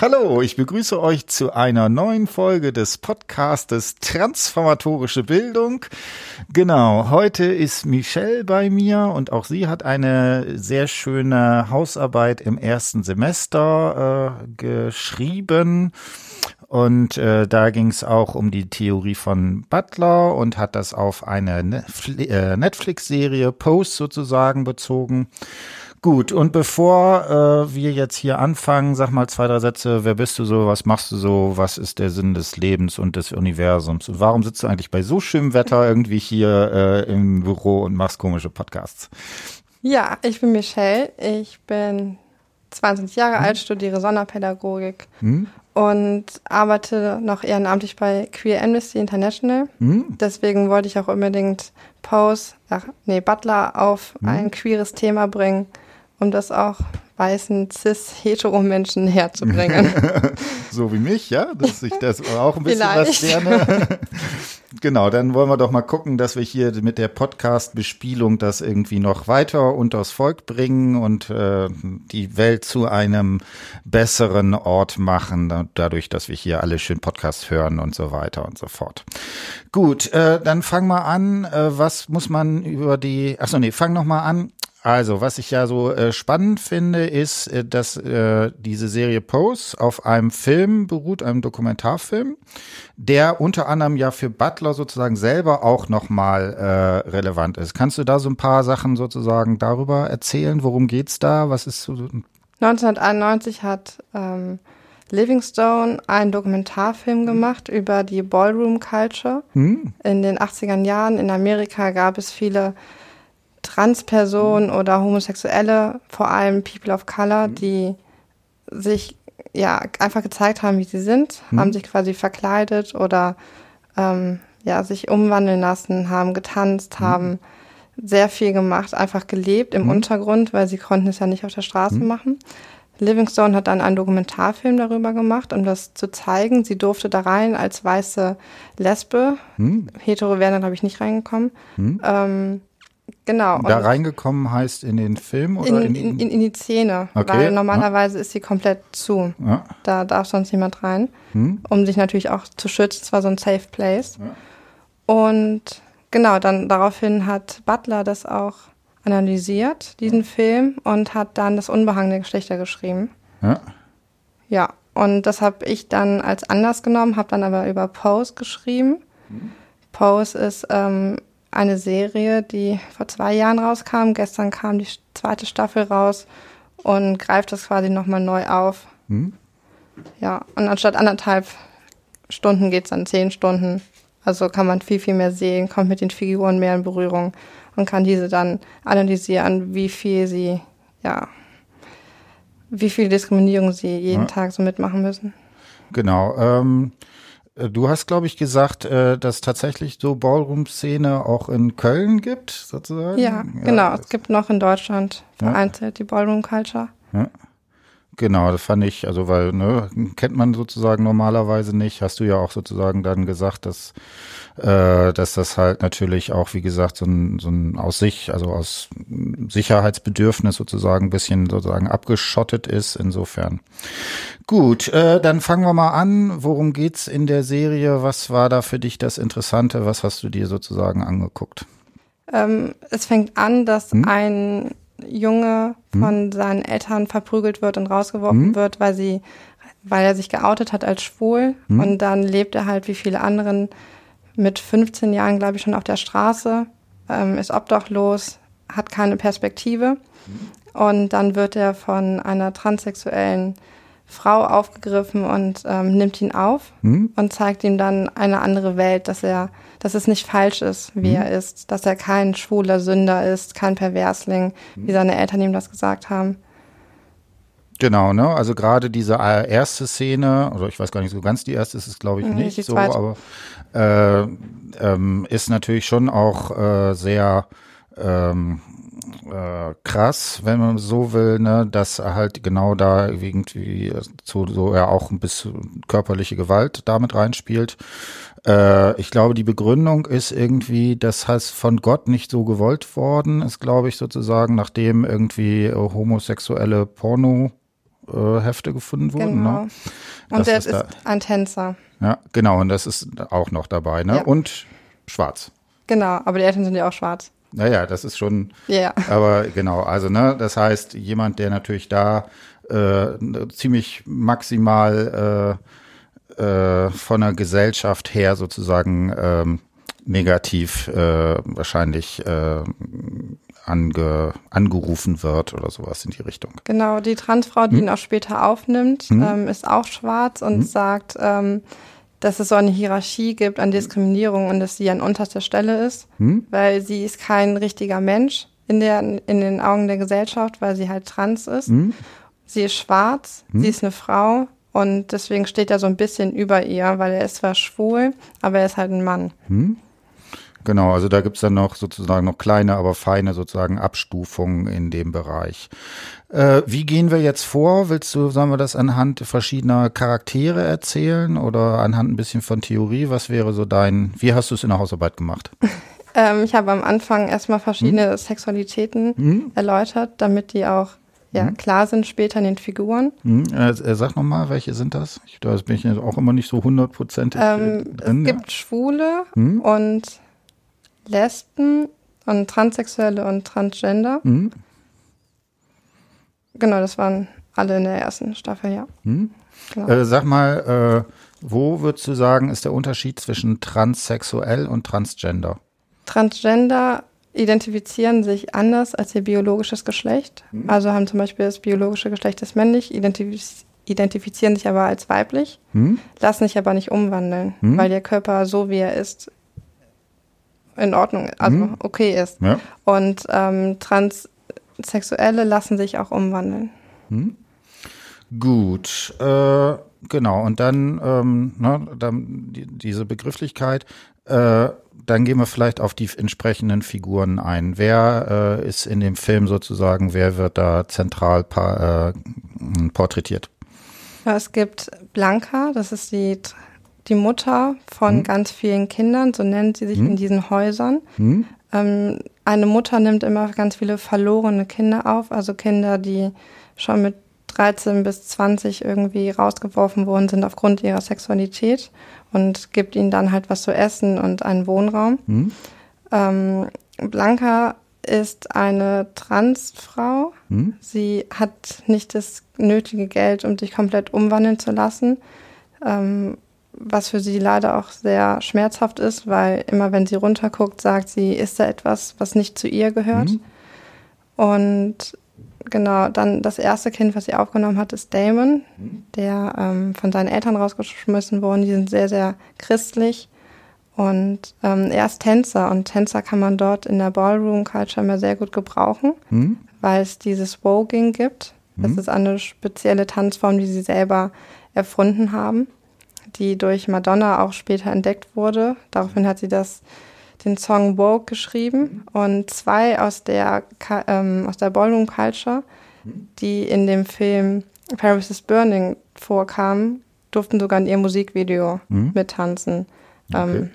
Hallo, ich begrüße euch zu einer neuen Folge des Podcastes Transformatorische Bildung. Genau, heute ist Michelle bei mir und auch sie hat eine sehr schöne Hausarbeit im ersten Semester äh, geschrieben. Und äh, da ging es auch um die Theorie von Butler und hat das auf eine äh, Netflix-Serie Post sozusagen bezogen. Gut, und bevor äh, wir jetzt hier anfangen, sag mal zwei, drei Sätze. Wer bist du so? Was machst du so? Was ist der Sinn des Lebens und des Universums? Und warum sitzt du eigentlich bei so schönem Wetter irgendwie hier äh, im Büro und machst komische Podcasts? Ja, ich bin Michelle. Ich bin 20 Jahre hm. alt, studiere Sonderpädagogik hm. und arbeite noch ehrenamtlich bei Queer Amnesty International. Hm. Deswegen wollte ich auch unbedingt Pose, ach, nee, Butler auf hm. ein queeres Thema bringen um das auch weißen cis-hetero-Menschen herzubringen. so wie mich, ja, dass ich das auch ein bisschen Vielleicht. was lerne. genau, dann wollen wir doch mal gucken, dass wir hier mit der Podcast-Bespielung das irgendwie noch weiter unters Volk bringen und äh, die Welt zu einem besseren Ort machen, dadurch, dass wir hier alle schön Podcast hören und so weiter und so fort. Gut, äh, dann fang mal an. Äh, was muss man über die, achso, nee, fang noch mal an. Also, was ich ja so äh, spannend finde, ist, äh, dass äh, diese Serie Pose auf einem Film beruht, einem Dokumentarfilm, der unter anderem ja für Butler sozusagen selber auch nochmal äh, relevant ist. Kannst du da so ein paar Sachen sozusagen darüber erzählen? Worum geht's da? Was ist so? 1991 hat ähm, Livingstone einen Dokumentarfilm gemacht über die Ballroom Culture. Hm. In den 80er Jahren in Amerika gab es viele Transpersonen mhm. oder Homosexuelle, vor allem People of Color, mhm. die sich ja einfach gezeigt haben, wie sie sind, mhm. haben sich quasi verkleidet oder ähm, ja sich umwandeln lassen, haben getanzt, mhm. haben sehr viel gemacht, einfach gelebt im mhm. Untergrund, weil sie konnten es ja nicht auf der Straße mhm. machen. Livingstone hat dann einen Dokumentarfilm darüber gemacht, um das zu zeigen. Sie durfte da rein als weiße Lesbe. Hetero wären da, glaube ich, nicht reingekommen. Ähm, Genau. Da reingekommen heißt in den Film oder in, in, in, in die Szene, okay. weil normalerweise ja. ist sie komplett zu. Ja. Da darf sonst niemand rein, hm. um sich natürlich auch zu schützen. Es war so ein Safe Place. Ja. Und genau, dann daraufhin hat Butler das auch analysiert, diesen Film, und hat dann das Unbehangen der Geschlechter geschrieben. Ja. Ja, und das habe ich dann als anders genommen, habe dann aber über Pose geschrieben. Hm. Pose ist ähm, eine Serie, die vor zwei Jahren rauskam. Gestern kam die zweite Staffel raus und greift das quasi nochmal neu auf. Hm. Ja, und anstatt anderthalb Stunden geht es dann zehn Stunden. Also kann man viel, viel mehr sehen, kommt mit den Figuren mehr in Berührung und kann diese dann analysieren, wie viel sie, ja, wie viel Diskriminierung sie jeden ja. Tag so mitmachen müssen. Genau. Ähm, äh, du hast, glaube ich, gesagt, äh, dass tatsächlich so Ballroom-Szene auch in Köln gibt, sozusagen. Ja, genau. Ja, es gibt noch in Deutschland vereinzelt ja. die Ballroom-Culture. Ja. Genau, das fand ich, also weil, ne, kennt man sozusagen normalerweise nicht. Hast du ja auch sozusagen dann gesagt, dass, äh, dass das halt natürlich auch, wie gesagt, so ein, so ein aus sich, also aus Sicherheitsbedürfnis sozusagen ein bisschen sozusagen abgeschottet ist. Insofern. Gut, äh, dann fangen wir mal an. Worum geht's in der Serie? Was war da für dich das Interessante? Was hast du dir sozusagen angeguckt? Ähm, es fängt an, dass hm? ein Junge hm? von hm. seinen Eltern verprügelt wird und rausgeworfen hm? wird, weil sie, weil er sich geoutet hat als schwul. Hm? Und dann lebt er halt wie viele anderen mit 15 Jahren, glaube ich, schon auf der Straße, ähm, ist obdachlos, hat keine Perspektive. Hm? Und dann wird er von einer transsexuellen Frau aufgegriffen und ähm, nimmt ihn auf hm? und zeigt ihm dann eine andere Welt, dass er, dass es nicht falsch ist, wie hm? er ist, dass er kein schwuler Sünder ist, kein Perversling, hm? wie seine Eltern ihm das gesagt haben. Genau, ne? Also gerade diese äh, erste Szene, oder ich weiß gar nicht so ganz die erste ist es, glaube ich, nicht so, aber äh, ähm, ist natürlich schon auch äh, sehr ähm, äh, krass, wenn man so will, ne, dass halt genau da irgendwie zu so ja auch ein bisschen körperliche Gewalt damit reinspielt. Äh, ich glaube, die Begründung ist irgendwie, das heißt von Gott nicht so gewollt worden, ist glaube ich sozusagen, nachdem irgendwie homosexuelle Porno Fotohefte gefunden wurden. Ne? Genau. Ne? Und der ist, ist ein Tänzer. Ja, genau. Und das ist auch noch dabei. Ne? Ja. Und schwarz. Genau, aber die Eltern sind ja auch schwarz. Naja, das ist schon. Ja. Aber genau, also ne, das heißt, jemand, der natürlich da äh, ziemlich maximal äh, äh, von der Gesellschaft her sozusagen ähm, negativ äh, wahrscheinlich äh, ange, angerufen wird oder sowas in die Richtung. Genau, die Transfrau, die hm? ihn auch später aufnimmt, hm? ähm, ist auch schwarz und hm? sagt, ähm, dass es so eine Hierarchie gibt an Diskriminierung und dass sie an unterster Stelle ist, hm? weil sie ist kein richtiger Mensch in, der, in den Augen der Gesellschaft, weil sie halt trans ist. Hm? Sie ist schwarz, hm? sie ist eine Frau und deswegen steht er so ein bisschen über ihr, weil er ist zwar schwul, aber er ist halt ein Mann. Hm? Genau, also da gibt's dann noch sozusagen noch kleine, aber feine sozusagen Abstufungen in dem Bereich. Äh, wie gehen wir jetzt vor? Willst du, sagen wir das anhand verschiedener Charaktere erzählen oder anhand ein bisschen von Theorie? Was wäre so dein, wie hast du es in der Hausarbeit gemacht? ähm, ich habe am Anfang erstmal verschiedene hm? Sexualitäten hm? erläutert, damit die auch ja, hm? klar sind später in den Figuren. Hm? Äh, sag nochmal, welche sind das? Ich, da bin ich auch immer nicht so hundertprozentig ähm, drin. Es gibt Schwule hm? und Lesben und Transsexuelle und Transgender. Genau, das waren alle in der ersten Staffel, ja. Mhm. Genau. Äh, sag mal, äh, wo würdest du sagen, ist der Unterschied zwischen transsexuell und transgender? Transgender identifizieren sich anders als ihr biologisches Geschlecht. Mhm. Also haben zum Beispiel das biologische Geschlecht ist männlich, identifiz identifizieren sich aber als weiblich, mhm. lassen sich aber nicht umwandeln, mhm. weil ihr Körper so wie er ist in Ordnung, also mhm. okay ist. Ja. Und ähm, Transsexuelle lassen sich auch umwandeln. Mhm. Gut, äh, genau. Und dann, ähm, ne, dann die, diese Begrifflichkeit. Äh, dann gehen wir vielleicht auf die entsprechenden Figuren ein. Wer äh, ist in dem Film sozusagen, wer wird da zentral äh, porträtiert? Ja, es gibt Blanca, das ist die die Mutter von hm. ganz vielen Kindern, so nennt sie sich hm. in diesen Häusern. Hm. Ähm, eine Mutter nimmt immer ganz viele verlorene Kinder auf, also Kinder, die schon mit 13 bis 20 irgendwie rausgeworfen worden sind aufgrund ihrer Sexualität und gibt ihnen dann halt was zu essen und einen Wohnraum. Hm. Ähm, Blanca ist eine Transfrau. Hm. Sie hat nicht das nötige Geld, um sich komplett umwandeln zu lassen. Ähm, was für sie leider auch sehr schmerzhaft ist, weil immer wenn sie runterguckt, sagt sie, ist da etwas, was nicht zu ihr gehört. Mhm. Und genau, dann das erste Kind, was sie aufgenommen hat, ist Damon, mhm. der ähm, von seinen Eltern rausgeschmissen wurde. Die sind sehr, sehr christlich. Und ähm, er ist Tänzer und Tänzer kann man dort in der Ballroom-Culture immer sehr gut gebrauchen, mhm. weil es dieses Woging gibt. Das mhm. ist eine spezielle Tanzform, die sie selber erfunden haben die durch Madonna auch später entdeckt wurde. Daraufhin hat sie das, den Song Vogue geschrieben und zwei aus der, ähm, aus der Ballroom Culture, die in dem Film Paris is Burning vorkamen, durften sogar in ihr Musikvideo mhm. mittanzen. Okay. Ähm,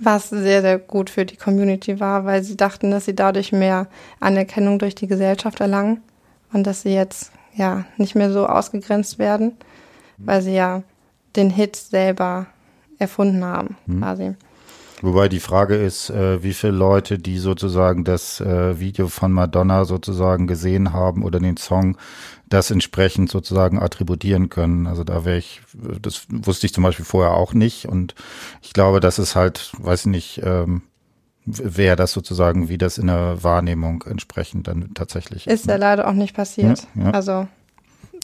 was sehr, sehr gut für die Community war, weil sie dachten, dass sie dadurch mehr Anerkennung durch die Gesellschaft erlangen und dass sie jetzt ja nicht mehr so ausgegrenzt werden, weil sie ja den Hit selber erfunden haben, hm. quasi. Wobei die Frage ist, äh, wie viele Leute, die sozusagen das äh, Video von Madonna sozusagen gesehen haben oder den Song, das entsprechend sozusagen attributieren können. Also da wäre ich, das wusste ich zum Beispiel vorher auch nicht. Und ich glaube, das ist halt, weiß ich nicht, ähm, wer das sozusagen, wie das in der Wahrnehmung entsprechend dann tatsächlich ist. Ist ja ne? leider auch nicht passiert. Ja, ja. Also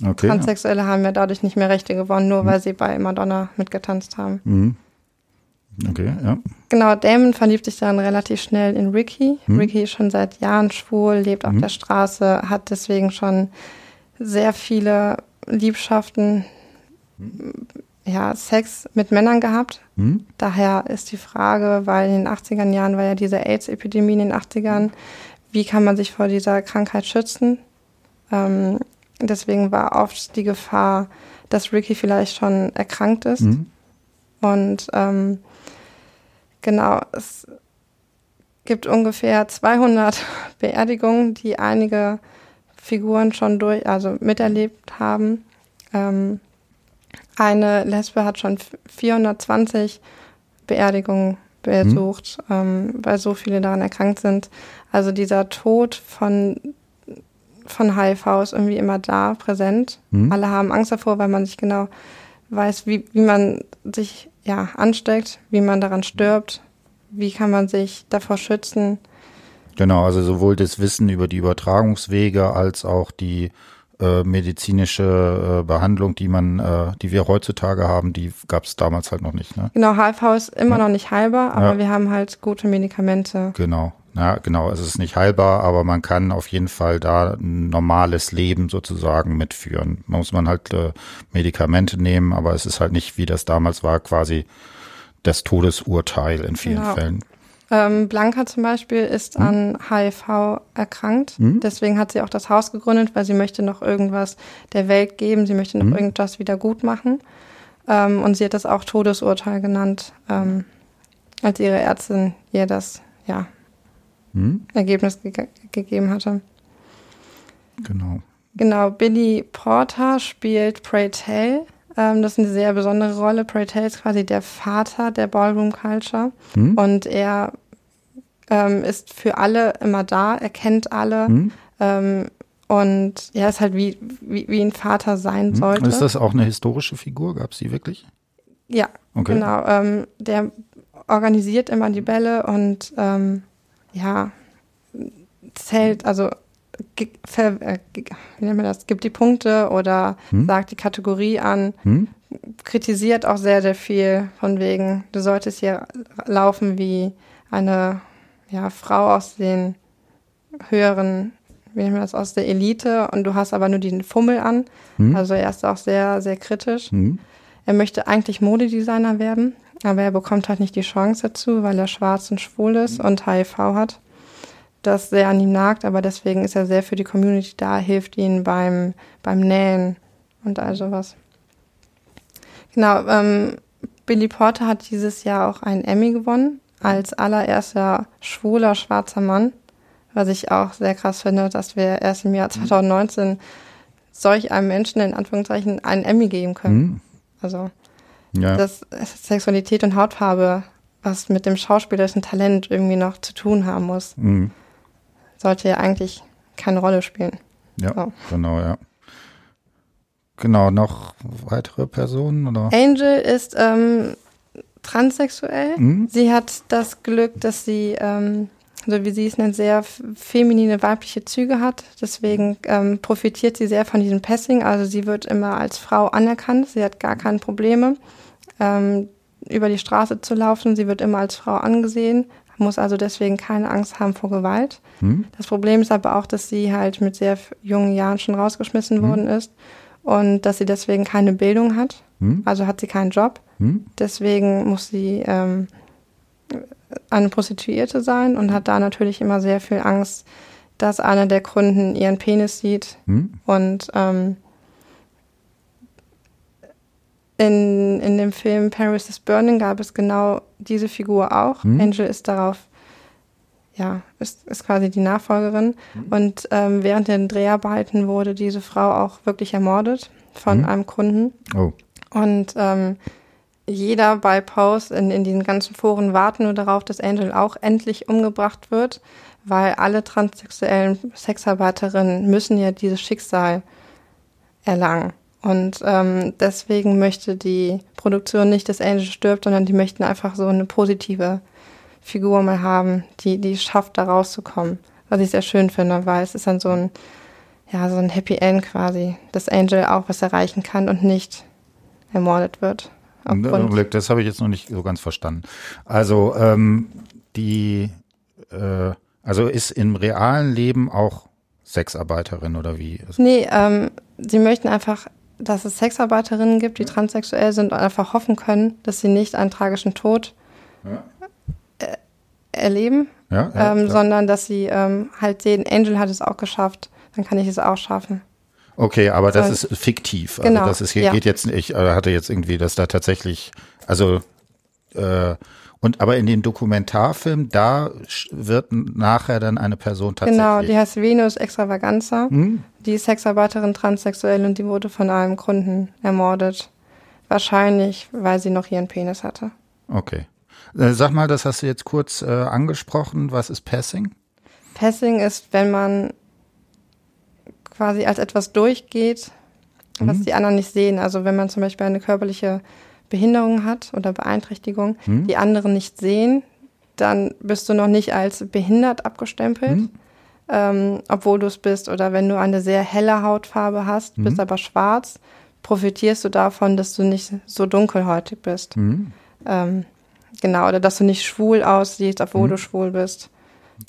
Okay, Transsexuelle ja. haben ja dadurch nicht mehr Rechte gewonnen, nur mhm. weil sie bei Madonna mitgetanzt haben. Mhm. Okay, ja. Genau, Damon verliebt sich dann relativ schnell in Ricky. Mhm. Ricky ist schon seit Jahren schwul, lebt auf mhm. der Straße, hat deswegen schon sehr viele Liebschaften, ja, Sex mit Männern gehabt. Mhm. Daher ist die Frage, weil in den 80er Jahren war ja diese AIDS-Epidemie in den 80ern, wie kann man sich vor dieser Krankheit schützen? Ähm, Deswegen war oft die Gefahr, dass Ricky vielleicht schon erkrankt ist. Mhm. Und ähm, genau, es gibt ungefähr 200 Beerdigungen, die einige Figuren schon durch, also miterlebt haben. Ähm, eine Lesbe hat schon 420 Beerdigungen besucht, mhm. ähm, weil so viele daran erkrankt sind. Also dieser Tod von, von HIV ist irgendwie immer da, präsent. Mhm. Alle haben Angst davor, weil man sich genau weiß, wie, wie man sich ja, ansteckt, wie man daran stirbt, wie kann man sich davor schützen. Genau, also sowohl das Wissen über die Übertragungswege als auch die äh, medizinische äh, Behandlung, die man, äh, die wir heutzutage haben, die gab es damals halt noch nicht. Ne? Genau, HIV ist immer ja. noch nicht heilbar, aber ja. wir haben halt gute Medikamente. Genau. Ja, genau, es ist nicht heilbar, aber man kann auf jeden Fall da ein normales Leben sozusagen mitführen. Man muss man halt äh, Medikamente nehmen, aber es ist halt nicht, wie das damals war, quasi das Todesurteil in vielen genau. Fällen. Ähm, Blanca zum Beispiel ist hm? an HIV erkrankt. Hm? Deswegen hat sie auch das Haus gegründet, weil sie möchte noch irgendwas der Welt geben. Sie möchte noch hm? irgendwas wieder gut machen. Ähm, und sie hat das auch Todesurteil genannt, ähm, als ihre Ärztin ihr das ja hm? Ergebnis ge gegeben hatte. Genau. Genau, Billy Porter spielt Pray Tell. Ähm, das ist eine sehr besondere Rolle. Pray Tell ist quasi der Vater der Ballroom Culture. Hm? Und er ähm, ist für alle immer da, er kennt alle. Hm? Ähm, und er ist halt wie, wie, wie ein Vater sein hm? sollte. Ist das auch eine historische Figur? Gab es die wirklich? Ja, okay. genau. Ähm, der organisiert immer die Bälle und ähm, ja, zählt, also ver, äh, wie nennt man das, gibt die Punkte oder hm? sagt die Kategorie an, hm? kritisiert auch sehr, sehr viel von wegen, du solltest hier laufen wie eine ja, Frau aus den höheren, wie nennt man das, aus der Elite und du hast aber nur diesen Fummel an. Hm? Also er ist auch sehr, sehr kritisch. Hm? Er möchte eigentlich Modedesigner werden, aber er bekommt halt nicht die Chance dazu, weil er schwarz und schwul ist und HIV hat. Das sehr an ihm nagt, aber deswegen ist er sehr für die Community da, hilft ihnen beim, beim Nähen und all sowas. Genau, ähm, Billy Porter hat dieses Jahr auch einen Emmy gewonnen als allererster schwuler schwarzer Mann, was ich auch sehr krass finde, dass wir erst im Jahr 2019 solch einem Menschen in Anführungszeichen einen Emmy geben können. Mhm. Also ja. dass Sexualität und Hautfarbe was mit dem schauspielerischen Talent irgendwie noch zu tun haben muss. Mhm. Sollte ja eigentlich keine Rolle spielen. Ja, so. genau, ja. Genau, noch weitere Personen oder? Angel ist ähm, transsexuell. Mhm. Sie hat das Glück, dass sie, ähm, so wie sie es nennt, sehr feminine weibliche Züge hat. Deswegen ähm, profitiert sie sehr von diesem Passing. Also sie wird immer als Frau anerkannt. Sie hat gar keine Probleme ähm, über die Straße zu laufen. Sie wird immer als Frau angesehen, muss also deswegen keine Angst haben vor Gewalt. Hm. Das Problem ist aber auch, dass sie halt mit sehr jungen Jahren schon rausgeschmissen hm. worden ist und dass sie deswegen keine Bildung hat. Hm. Also hat sie keinen Job. Hm. Deswegen muss sie ähm, eine Prostituierte sein und hat da natürlich immer sehr viel Angst, dass einer der Kunden ihren Penis sieht hm. und ähm, in, in dem Film Paris is Burning gab es genau diese Figur auch. Mhm. Angel ist darauf, ja, ist, ist quasi die Nachfolgerin. Mhm. Und ähm, während den Dreharbeiten wurde diese Frau auch wirklich ermordet von mhm. einem Kunden. Oh. Und ähm, jeder bei Pose in, in diesen ganzen Foren warten nur darauf, dass Angel auch endlich umgebracht wird, weil alle transsexuellen Sexarbeiterinnen müssen ja dieses Schicksal erlangen. Und ähm, deswegen möchte die Produktion nicht, dass Angel stirbt, sondern die möchten einfach so eine positive Figur mal haben, die, die schafft, da rauszukommen. Was ich sehr schön finde, weil es ist dann so ein, ja, so ein Happy End quasi, dass Angel auch was erreichen kann und nicht ermordet wird. Glück, das habe ich jetzt noch nicht so ganz verstanden. Also ähm, die, äh, also ist im realen Leben auch Sexarbeiterin oder wie? Nee, ähm, sie möchten einfach dass es Sexarbeiterinnen gibt, die transsexuell sind und einfach hoffen können, dass sie nicht einen tragischen Tod ja. äh, erleben, ja, ja, ähm, sondern dass sie ähm, halt sehen, Angel hat es auch geschafft, dann kann ich es auch schaffen. Okay, aber das so, ist fiktiv. Also genau, das ist hier geht jetzt, ich äh, hatte jetzt irgendwie, dass da tatsächlich, also äh, und aber in dem Dokumentarfilm, da wird nachher dann eine Person tatsächlich. Genau, die heißt Venus Extravaganza. Hm? Die Sexarbeiterin transsexuell und die wurde von einem Kunden ermordet. Wahrscheinlich, weil sie noch ihren Penis hatte. Okay. Äh, sag mal, das hast du jetzt kurz äh, angesprochen. Was ist Passing? Passing ist, wenn man quasi als etwas durchgeht, was mhm. die anderen nicht sehen. Also wenn man zum Beispiel eine körperliche Behinderung hat oder Beeinträchtigung, mhm. die anderen nicht sehen, dann bist du noch nicht als behindert abgestempelt, mhm. Ähm, obwohl du es bist. Oder wenn du eine sehr helle Hautfarbe hast, bist mhm. aber schwarz, profitierst du davon, dass du nicht so dunkelhäutig bist. Mhm. Ähm, genau, oder dass du nicht schwul aussiehst, obwohl mhm. du schwul bist.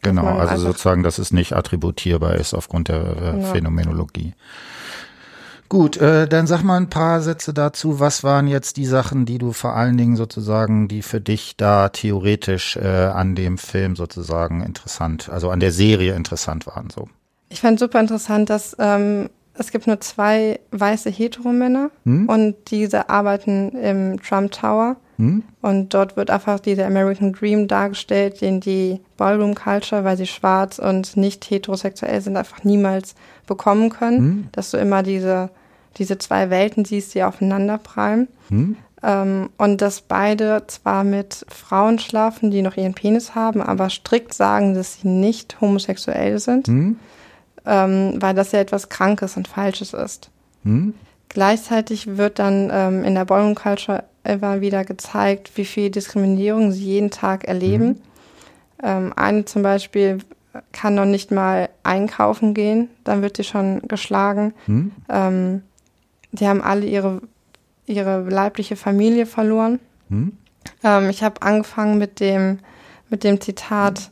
Genau, also sozusagen, dass es nicht attributierbar ist aufgrund der äh, genau. Phänomenologie. Gut, äh, dann sag mal ein paar Sätze dazu. Was waren jetzt die Sachen, die du vor allen Dingen sozusagen, die für dich da theoretisch äh, an dem Film sozusagen interessant, also an der Serie interessant waren so? Ich fand super interessant, dass ähm, es gibt nur zwei weiße Heteromänner hm? und diese arbeiten im Trump Tower. Hm? Und dort wird einfach dieser American Dream dargestellt, den die Ballroom Culture, weil sie schwarz und nicht heterosexuell sind, einfach niemals bekommen können. Hm? Dass du immer diese, diese zwei Welten siehst, die aufeinander prallen. Hm? Ähm, und dass beide zwar mit Frauen schlafen, die noch ihren Penis haben, aber strikt sagen, dass sie nicht homosexuell sind. Hm? Ähm, weil das ja etwas Krankes und Falsches ist. Hm? Gleichzeitig wird dann ähm, in der Ballroom Culture immer wieder gezeigt, wie viel Diskriminierung sie jeden Tag erleben. Mhm. Ähm, eine zum Beispiel kann noch nicht mal einkaufen gehen, dann wird sie schon geschlagen. Mhm. Ähm, die haben alle ihre, ihre leibliche Familie verloren. Mhm. Ähm, ich habe angefangen mit dem, mit dem Zitat,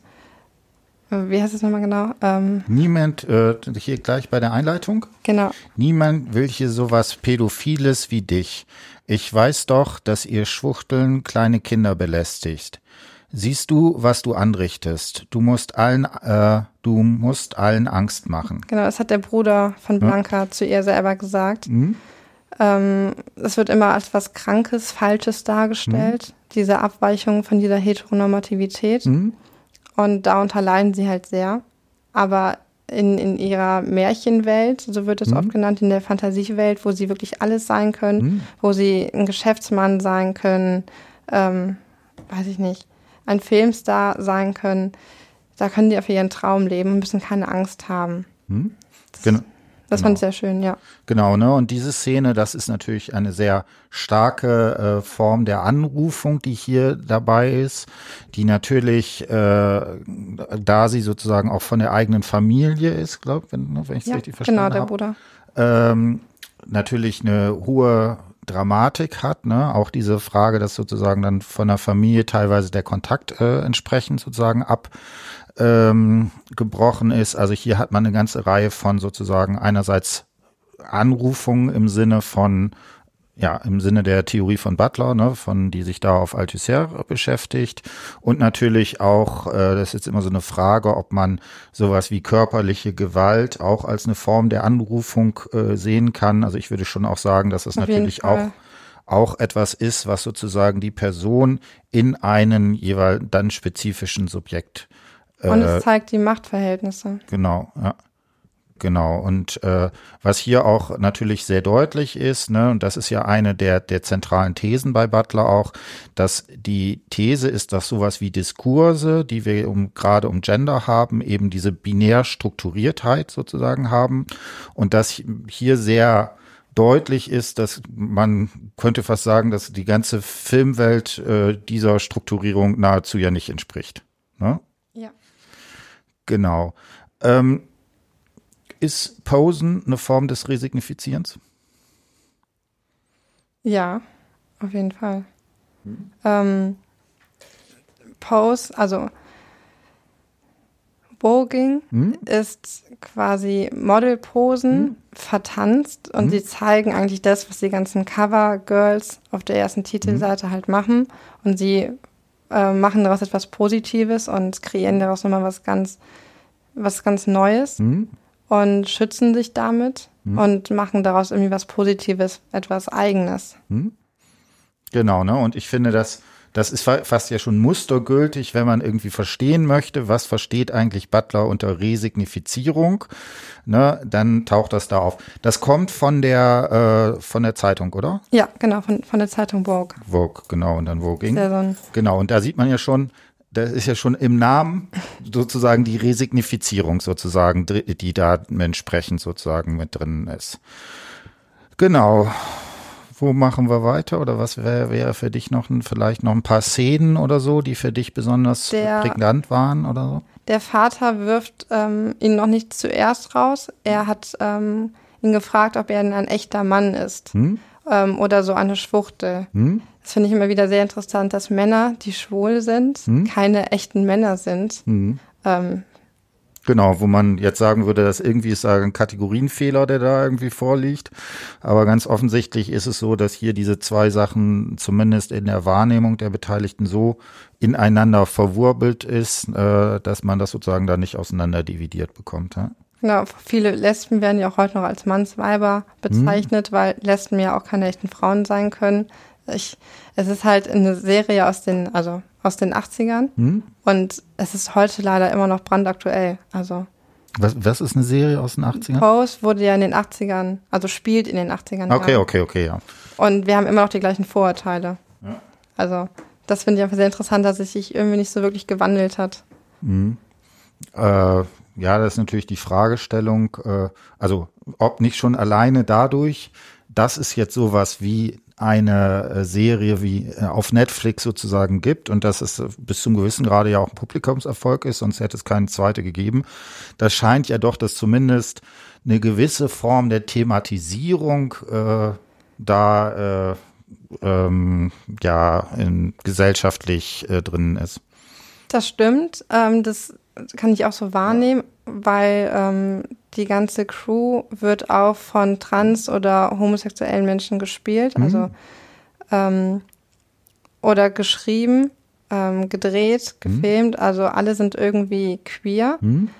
äh, wie heißt es nochmal genau? Ähm, Niemand, äh, hier gleich bei der Einleitung. Genau. Niemand will hier sowas Pädophiles wie dich. Ich weiß doch, dass ihr Schwuchteln kleine Kinder belästigt. Siehst du, was du anrichtest? Du musst allen, äh, du musst allen Angst machen. Genau, das hat der Bruder von Blanca ja. zu ihr selber gesagt. Mhm. Ähm, es wird immer als was Krankes, Falsches dargestellt, mhm. diese Abweichung von dieser Heteronormativität. Mhm. Und darunter leiden sie halt sehr. Aber in, in ihrer Märchenwelt, so wird es mhm. oft genannt, in der Fantasiewelt, wo sie wirklich alles sein können, mhm. wo sie ein Geschäftsmann sein können, ähm, weiß ich nicht, ein Filmstar sein können. Da können die auf ihren Traum leben und müssen keine Angst haben. Mhm. Genau. Das genau. fand ich sehr schön, ja. Genau, ne? Und diese Szene, das ist natürlich eine sehr starke äh, Form der Anrufung, die hier dabei ist, die natürlich, äh, da sie sozusagen auch von der eigenen Familie ist, glaube wenn, ne, wenn ich es ja, richtig verstanden habe. Genau, der hab, Bruder. Ähm, natürlich eine hohe Dramatik hat, ne? Auch diese Frage, dass sozusagen dann von der Familie teilweise der Kontakt äh, entsprechend sozusagen ab ähm, gebrochen ist. Also hier hat man eine ganze Reihe von sozusagen einerseits Anrufungen im Sinne von ja, im Sinne der Theorie von Butler, ne, von die sich da auf Althusser beschäftigt und natürlich auch, äh, das ist jetzt immer so eine Frage, ob man sowas wie körperliche Gewalt auch als eine Form der Anrufung äh, sehen kann. Also ich würde schon auch sagen, dass es natürlich auch auch etwas ist, was sozusagen die Person in einen jeweils dann spezifischen Subjekt und es äh, zeigt die Machtverhältnisse. Genau, ja. Genau. Und äh, was hier auch natürlich sehr deutlich ist, ne, und das ist ja eine der, der zentralen Thesen bei Butler auch, dass die These ist, dass sowas wie Diskurse, die wir um, gerade um Gender haben, eben diese binär Strukturiertheit sozusagen haben. Und dass hier sehr deutlich ist, dass man könnte fast sagen, dass die ganze Filmwelt äh, dieser Strukturierung nahezu ja nicht entspricht. Ne? Genau. Ähm, ist Posen eine Form des Resignifizierens? Ja, auf jeden Fall. Hm. Ähm, Pose, also Voging hm? ist quasi Modelposen hm? vertanzt und hm? sie zeigen eigentlich das, was die ganzen Cover-Girls auf der ersten Titelseite hm? halt machen und sie äh, machen daraus etwas Positives und kreieren daraus nochmal was ganz, was ganz Neues mhm. und schützen sich damit mhm. und machen daraus irgendwie was Positives, etwas Eigenes. Mhm. Genau, ne? Und ich finde, das das ist fast ja schon mustergültig, wenn man irgendwie verstehen möchte, was versteht eigentlich Butler unter Resignifizierung, ne, dann taucht das da auf. Das kommt von der, äh, von der Zeitung, oder? Ja, genau, von, von der Zeitung Vogue. Vogue, genau, und dann Voging. So genau, und da sieht man ja schon, das ist ja schon im Namen sozusagen die Resignifizierung sozusagen, die da entsprechend sozusagen mit drin ist. Genau. Wo machen wir weiter? Oder was wäre wär für dich noch ein, vielleicht noch ein paar Szenen oder so, die für dich besonders der, prägnant waren oder so? Der Vater wirft ähm, ihn noch nicht zuerst raus. Er hat ähm, ihn gefragt, ob er ein echter Mann ist hm? ähm, oder so eine Schwuchtel. Hm? Das finde ich immer wieder sehr interessant, dass Männer, die schwul sind, hm? keine echten Männer sind. Hm. Ähm, Genau, wo man jetzt sagen würde, dass irgendwie ist da ein Kategorienfehler, der da irgendwie vorliegt. Aber ganz offensichtlich ist es so, dass hier diese zwei Sachen zumindest in der Wahrnehmung der Beteiligten so ineinander verwurbelt ist, äh, dass man das sozusagen da nicht auseinander dividiert bekommt. Ja? Genau, viele Lesben werden ja auch heute noch als Mannsweiber bezeichnet, hm. weil Lesben ja auch keine echten Frauen sein können. Ich, es ist halt eine Serie aus den, also aus den 80ern hm? und es ist heute leider immer noch brandaktuell. Also was, was ist eine Serie aus den 80ern? Pose wurde ja in den 80ern, also spielt in den 80ern. Okay, Jahren. okay, okay, ja. Und wir haben immer noch die gleichen Vorurteile. Ja. Also, das finde ich einfach sehr interessant, dass es sich irgendwie nicht so wirklich gewandelt hat. Mhm. Äh, ja, das ist natürlich die Fragestellung, äh, also ob nicht schon alleine dadurch, dass es jetzt sowas wie eine äh, Serie wie äh, auf Netflix sozusagen gibt und dass es bis zum gewissen Grade ja auch ein Publikumserfolg ist, sonst hätte es keine zweite gegeben. Das scheint ja doch, dass zumindest eine gewisse Form der Thematisierung äh, da äh, ähm, ja in, gesellschaftlich äh, drin ist. Das stimmt. Ähm, das kann ich auch so wahrnehmen, weil ähm, die ganze Crew wird auch von trans- oder homosexuellen Menschen gespielt, mhm. also ähm, oder geschrieben, ähm, gedreht, mhm. gefilmt. Mhm. Also alle sind irgendwie queer. Mhm.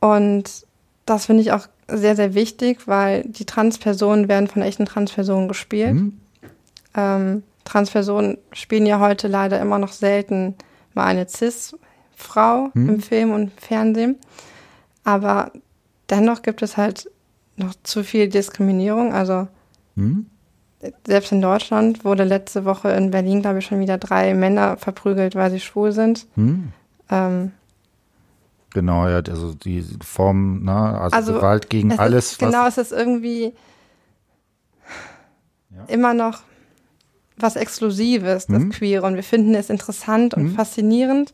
Und das finde ich auch sehr, sehr wichtig, weil die Transpersonen werden von echten Transpersonen gespielt. Mhm. Ähm, Transpersonen spielen ja heute leider immer noch selten mal eine Cis-Frau mhm. im Film und Fernsehen. Aber dennoch gibt es halt noch zu viel Diskriminierung. Also hm? selbst in Deutschland wurde letzte Woche in Berlin, glaube ich, schon wieder drei Männer verprügelt, weil sie schwul sind. Hm? Ähm, genau, ja, also die Form, ne, also, also Gewalt gegen alles. Ist, genau, es ist irgendwie ja. immer noch was Exklusives, das hm? Queere. Und wir finden es interessant und hm? faszinierend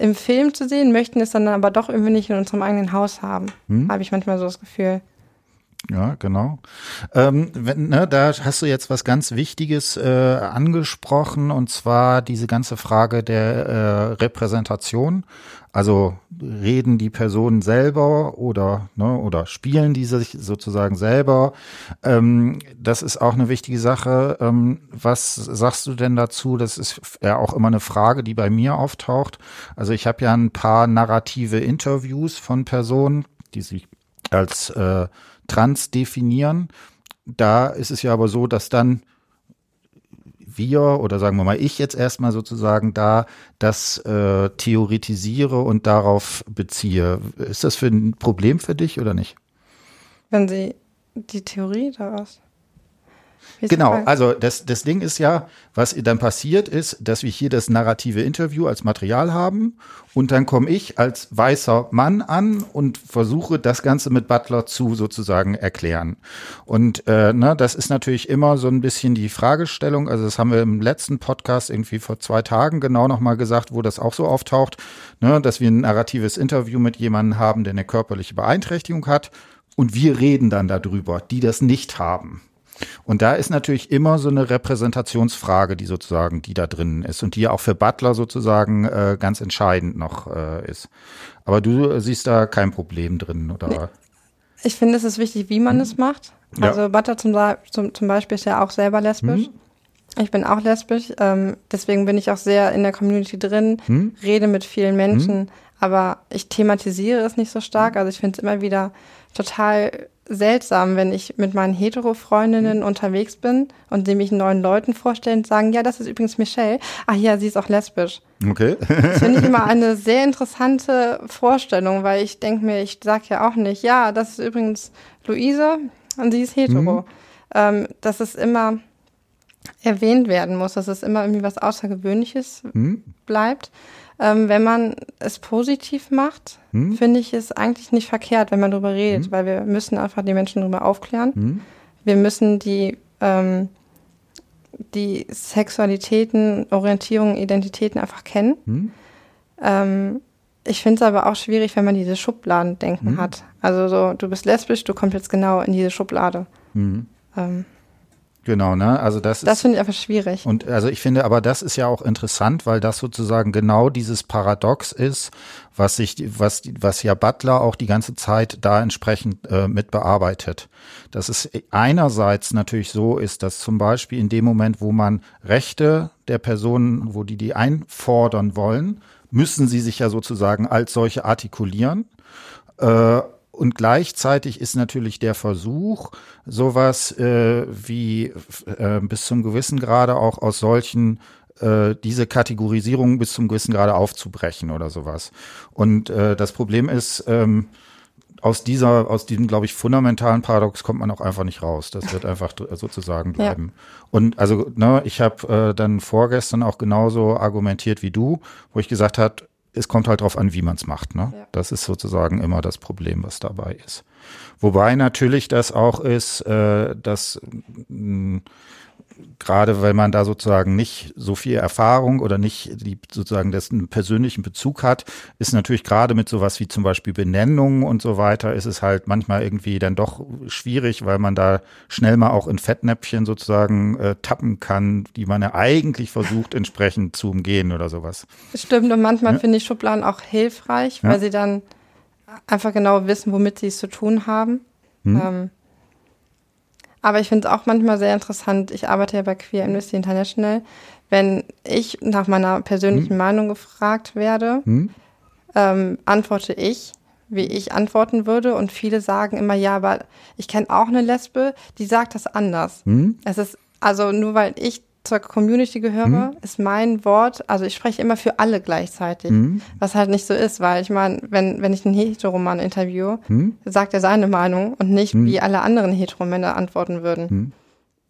im Film zu sehen, möchten es dann aber doch irgendwie nicht in unserem eigenen Haus haben. Hm? Habe ich manchmal so das Gefühl. Ja, genau. Ähm, wenn, ne, da hast du jetzt was ganz Wichtiges äh, angesprochen, und zwar diese ganze Frage der äh, Repräsentation. Also reden die Personen selber oder ne, oder spielen die sich sozusagen selber? Ähm, das ist auch eine wichtige Sache. Ähm, was sagst du denn dazu? Das ist ja auch immer eine Frage, die bei mir auftaucht. Also ich habe ja ein paar narrative Interviews von Personen, die sich als äh, trans definieren. Da ist es ja aber so, dass dann wir oder sagen wir mal ich jetzt erstmal sozusagen da das äh, theoretisiere und darauf beziehe. Ist das für ein Problem für dich oder nicht? Wenn Sie die Theorie daraus Genau, also das, das Ding ist ja, was dann passiert ist, dass wir hier das narrative Interview als Material haben und dann komme ich als weißer Mann an und versuche das Ganze mit Butler zu sozusagen erklären. Und äh, ne, das ist natürlich immer so ein bisschen die Fragestellung, also das haben wir im letzten Podcast irgendwie vor zwei Tagen genau nochmal gesagt, wo das auch so auftaucht, ne, dass wir ein narratives Interview mit jemandem haben, der eine körperliche Beeinträchtigung hat und wir reden dann darüber, die das nicht haben. Und da ist natürlich immer so eine Repräsentationsfrage, die sozusagen, die da drin ist und die ja auch für Butler sozusagen äh, ganz entscheidend noch äh, ist. Aber du siehst da kein Problem drin, oder? Ich finde, es ist wichtig, wie man hm. es macht. Also ja. Butler zum, zum, zum, Beispiel ist ja auch selber lesbisch. Hm. Ich bin auch lesbisch, ähm, deswegen bin ich auch sehr in der Community drin, hm. rede mit vielen Menschen, hm. aber ich thematisiere es nicht so stark. Also ich finde es immer wieder total seltsam, wenn ich mit meinen Hetero-Freundinnen mhm. unterwegs bin und sie mich neuen Leuten vorstellen, sagen, ja, das ist übrigens Michelle. Ach ja, sie ist auch lesbisch. Okay. das finde ich immer eine sehr interessante Vorstellung, weil ich denke mir, ich sage ja auch nicht, ja, das ist übrigens Luise und sie ist hetero. Mhm. Ähm, dass es immer erwähnt werden muss, dass es immer irgendwie was Außergewöhnliches mhm. bleibt. Ähm, wenn man es positiv macht, hm? finde ich es eigentlich nicht verkehrt, wenn man darüber redet, hm? weil wir müssen einfach die Menschen darüber aufklären. Hm? Wir müssen die, ähm, die Sexualitäten, Orientierungen, Identitäten einfach kennen. Hm? Ähm, ich finde es aber auch schwierig, wenn man diese Schubladendenken hm? hat. Also so, du bist lesbisch, du kommst jetzt genau in diese Schublade. Hm. Ähm, Genau, ne? Also das, das finde ich einfach schwierig. Und also ich finde, aber das ist ja auch interessant, weil das sozusagen genau dieses Paradox ist, was sich, was, was ja Butler auch die ganze Zeit da entsprechend äh, mit bearbeitet. Dass es einerseits natürlich so ist, dass zum Beispiel in dem Moment, wo man Rechte der Personen, wo die die einfordern wollen, müssen sie sich ja sozusagen als solche artikulieren. Äh, und gleichzeitig ist natürlich der Versuch, sowas äh, wie äh, bis zum gewissen Grade auch aus solchen äh, diese Kategorisierung bis zum gewissen Grade aufzubrechen oder sowas. Und äh, das Problem ist, ähm, aus dieser, aus diesem, glaube ich, fundamentalen Paradox kommt man auch einfach nicht raus. Das wird einfach sozusagen bleiben. Ja. Und also, ne, ich habe äh, dann vorgestern auch genauso argumentiert wie du, wo ich gesagt habe, es kommt halt darauf an, wie man es macht. Ne? Ja. Das ist sozusagen immer das Problem, was dabei ist. Wobei natürlich das auch ist, äh, dass mh, gerade weil man da sozusagen nicht so viel Erfahrung oder nicht die sozusagen dessen persönlichen Bezug hat, ist natürlich gerade mit sowas wie zum Beispiel Benennungen und so weiter, ist es halt manchmal irgendwie dann doch schwierig, weil man da schnell mal auch in Fettnäpfchen sozusagen äh, tappen kann, die man ja eigentlich versucht entsprechend zu umgehen oder sowas. Stimmt und manchmal ja. finde ich Schubladen auch hilfreich, weil ja. sie dann einfach genau wissen, womit sie es zu tun haben. Hm. Ähm, aber ich finde es auch manchmal sehr interessant. Ich arbeite ja bei Queer Amnesty International. Wenn ich nach meiner persönlichen hm. Meinung gefragt werde, hm. ähm, antworte ich, wie ich antworten würde. Und viele sagen immer, ja, aber ich kenne auch eine Lesbe, die sagt das anders. Hm. Es ist also nur weil ich zur Community gehöre, mhm. ist mein Wort, also ich spreche immer für alle gleichzeitig, mhm. was halt nicht so ist, weil ich meine, wenn, wenn ich einen Heteroman interview, mhm. sagt er seine Meinung und nicht, mhm. wie alle anderen Heteromänner antworten würden.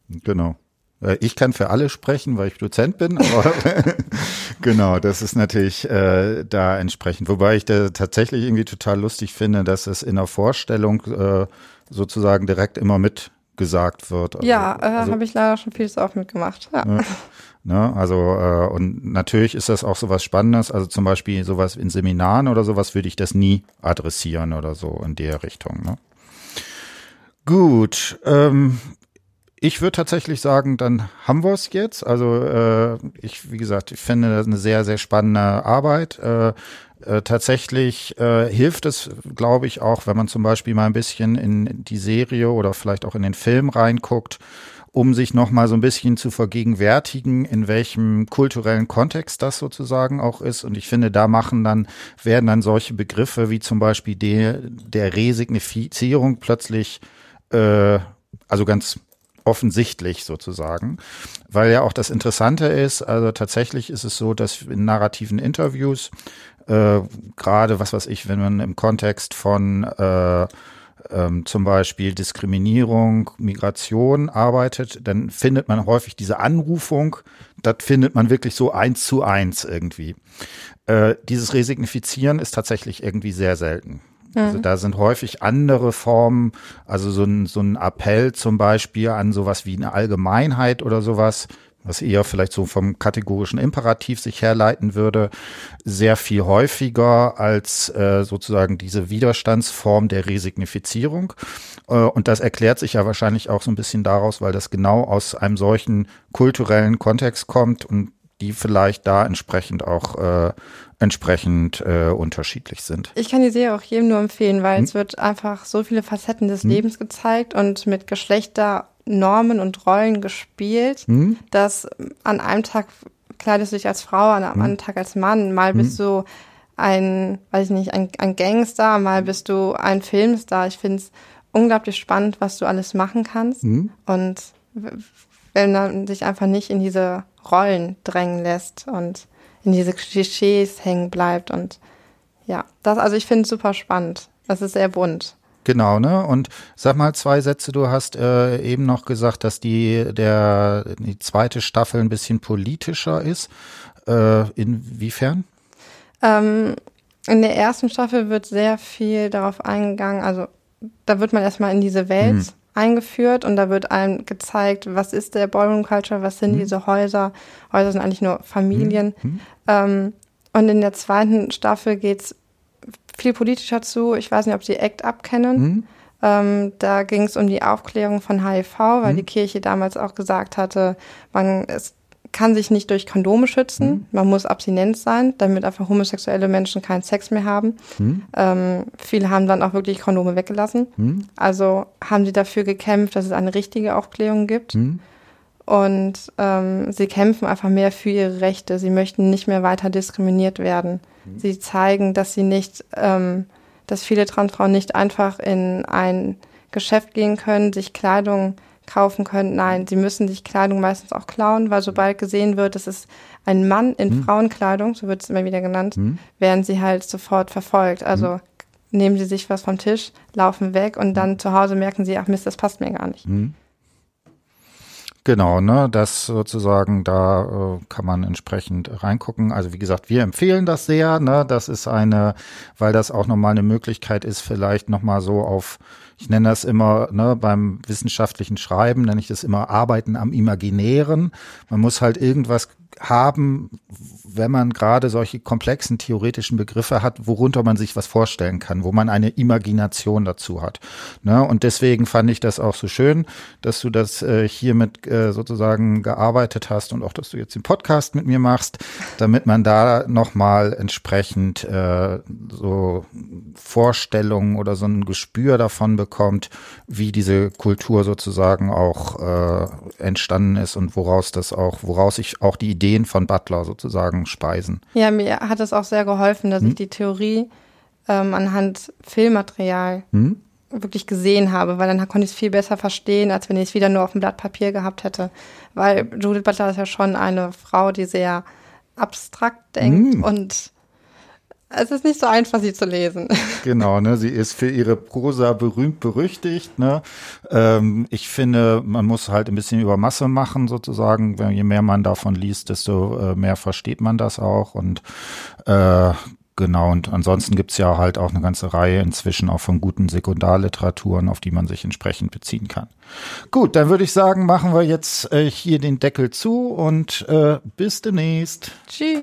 Mhm. Genau. Äh, ich kann für alle sprechen, weil ich Dozent bin, aber genau, das ist natürlich äh, da entsprechend. Wobei ich da tatsächlich irgendwie total lustig finde, dass es in der Vorstellung äh, sozusagen direkt immer mit gesagt wird. Also, ja, äh, also, habe ich leider schon vieles auch mitgemacht. Ja. Ne, ne, also äh, und natürlich ist das auch so was Spannendes. Also zum Beispiel sowas in Seminaren oder sowas würde ich das nie adressieren oder so in der Richtung. Ne? Gut, ähm, ich würde tatsächlich sagen, dann haben wir es jetzt. Also äh, ich, wie gesagt, ich finde das eine sehr, sehr spannende Arbeit. Äh, äh, tatsächlich äh, hilft es, glaube ich, auch, wenn man zum Beispiel mal ein bisschen in die Serie oder vielleicht auch in den Film reinguckt, um sich nochmal so ein bisschen zu vergegenwärtigen, in welchem kulturellen Kontext das sozusagen auch ist. Und ich finde, da machen dann, werden dann solche Begriffe wie zum Beispiel der, der Resignifizierung plötzlich, äh, also ganz offensichtlich sozusagen, weil ja auch das Interessante ist, also tatsächlich ist es so, dass in narrativen Interviews äh, gerade, was weiß ich, wenn man im Kontext von äh, ähm, zum Beispiel Diskriminierung, Migration arbeitet, dann findet man häufig diese Anrufung, das findet man wirklich so eins zu eins irgendwie. Äh, dieses Resignifizieren ist tatsächlich irgendwie sehr selten. Also mhm. da sind häufig andere Formen, also so ein, so ein Appell zum Beispiel an sowas wie eine Allgemeinheit oder sowas, was eher vielleicht so vom kategorischen Imperativ sich herleiten würde, sehr viel häufiger als äh, sozusagen diese Widerstandsform der Resignifizierung. Äh, und das erklärt sich ja wahrscheinlich auch so ein bisschen daraus, weil das genau aus einem solchen kulturellen Kontext kommt und die vielleicht da entsprechend auch äh, entsprechend äh, unterschiedlich sind. Ich kann die Serie auch jedem nur empfehlen, weil hm? es wird einfach so viele Facetten des hm? Lebens gezeigt und mit Geschlechter Normen und Rollen gespielt, hm? dass an einem Tag kleidest du dich als Frau, an einem hm? anderen Tag als Mann, mal hm? bist du ein, weiß ich nicht, ein, ein Gangster, mal bist du ein Filmstar. Ich finde es unglaublich spannend, was du alles machen kannst. Mhm. Und wenn man sich einfach nicht in diese Rollen drängen lässt und in diese Klischees hängen bleibt. Und ja, das, also ich finde es super spannend. Das ist sehr bunt. Genau, ne? Und sag mal zwei Sätze. Du hast äh, eben noch gesagt, dass die der die zweite Staffel ein bisschen politischer ist. Äh, inwiefern? Ähm, in der ersten Staffel wird sehr viel darauf eingegangen. Also da wird man erstmal in diese Welt hm. eingeführt und da wird einem gezeigt, was ist der Ballroom Culture, was sind hm. diese Häuser. Häuser sind eigentlich nur Familien. Hm. hm. Ähm, und in der zweiten Staffel geht's viel politischer zu. Ich weiß nicht, ob Sie ACT Up kennen. Mhm. Ähm, da ging es um die Aufklärung von HIV, weil mhm. die Kirche damals auch gesagt hatte, man es kann sich nicht durch Kondome schützen, mhm. man muss abstinent sein, damit einfach homosexuelle Menschen keinen Sex mehr haben. Mhm. Ähm, viele haben dann auch wirklich Kondome weggelassen. Mhm. Also haben sie dafür gekämpft, dass es eine richtige Aufklärung gibt. Mhm. Und ähm, sie kämpfen einfach mehr für ihre Rechte. Sie möchten nicht mehr weiter diskriminiert werden. Sie zeigen, dass sie nicht, ähm, dass viele Transfrauen nicht einfach in ein Geschäft gehen können, sich Kleidung kaufen können. Nein, sie müssen sich Kleidung meistens auch klauen, weil sobald gesehen wird, es ist ein Mann in hm. Frauenkleidung, so wird es immer wieder genannt, hm. werden sie halt sofort verfolgt. Also hm. nehmen sie sich was vom Tisch, laufen weg und dann zu Hause merken sie, ach Mist, das passt mir gar nicht. Genau, ne, das sozusagen, da äh, kann man entsprechend reingucken. Also wie gesagt, wir empfehlen das sehr, ne, das ist eine, weil das auch nochmal eine Möglichkeit ist, vielleicht nochmal so auf, ich nenne das immer, ne, beim wissenschaftlichen Schreiben nenne ich das immer Arbeiten am Imaginären. Man muss halt irgendwas haben, wenn man gerade solche komplexen theoretischen Begriffe hat, worunter man sich was vorstellen kann, wo man eine Imagination dazu hat. Ne? Und deswegen fand ich das auch so schön, dass du das äh, hiermit äh, sozusagen gearbeitet hast und auch, dass du jetzt den Podcast mit mir machst, damit man da nochmal entsprechend äh, so Vorstellungen oder so ein Gespür davon bekommt, wie diese Kultur sozusagen auch äh, entstanden ist und woraus das auch, woraus ich auch die Ideen von Butler sozusagen speisen. Ja, mir hat es auch sehr geholfen, dass hm? ich die Theorie ähm, anhand Filmmaterial hm? wirklich gesehen habe, weil dann konnte ich es viel besser verstehen, als wenn ich es wieder nur auf dem Blatt Papier gehabt hätte. Weil Judith Butler ist ja schon eine Frau, die sehr abstrakt denkt hm. und es ist nicht so einfach, sie zu lesen. Genau, ne? Sie ist für ihre Prosa berühmt berüchtigt. Ne? Ähm, ich finde, man muss halt ein bisschen über Masse machen, sozusagen. Je mehr man davon liest, desto äh, mehr versteht man das auch. Und äh, genau, und ansonsten gibt's ja halt auch eine ganze Reihe inzwischen auch von guten Sekundarliteraturen, auf die man sich entsprechend beziehen kann. Gut, dann würde ich sagen, machen wir jetzt äh, hier den Deckel zu und äh, bis demnächst. Tschüss.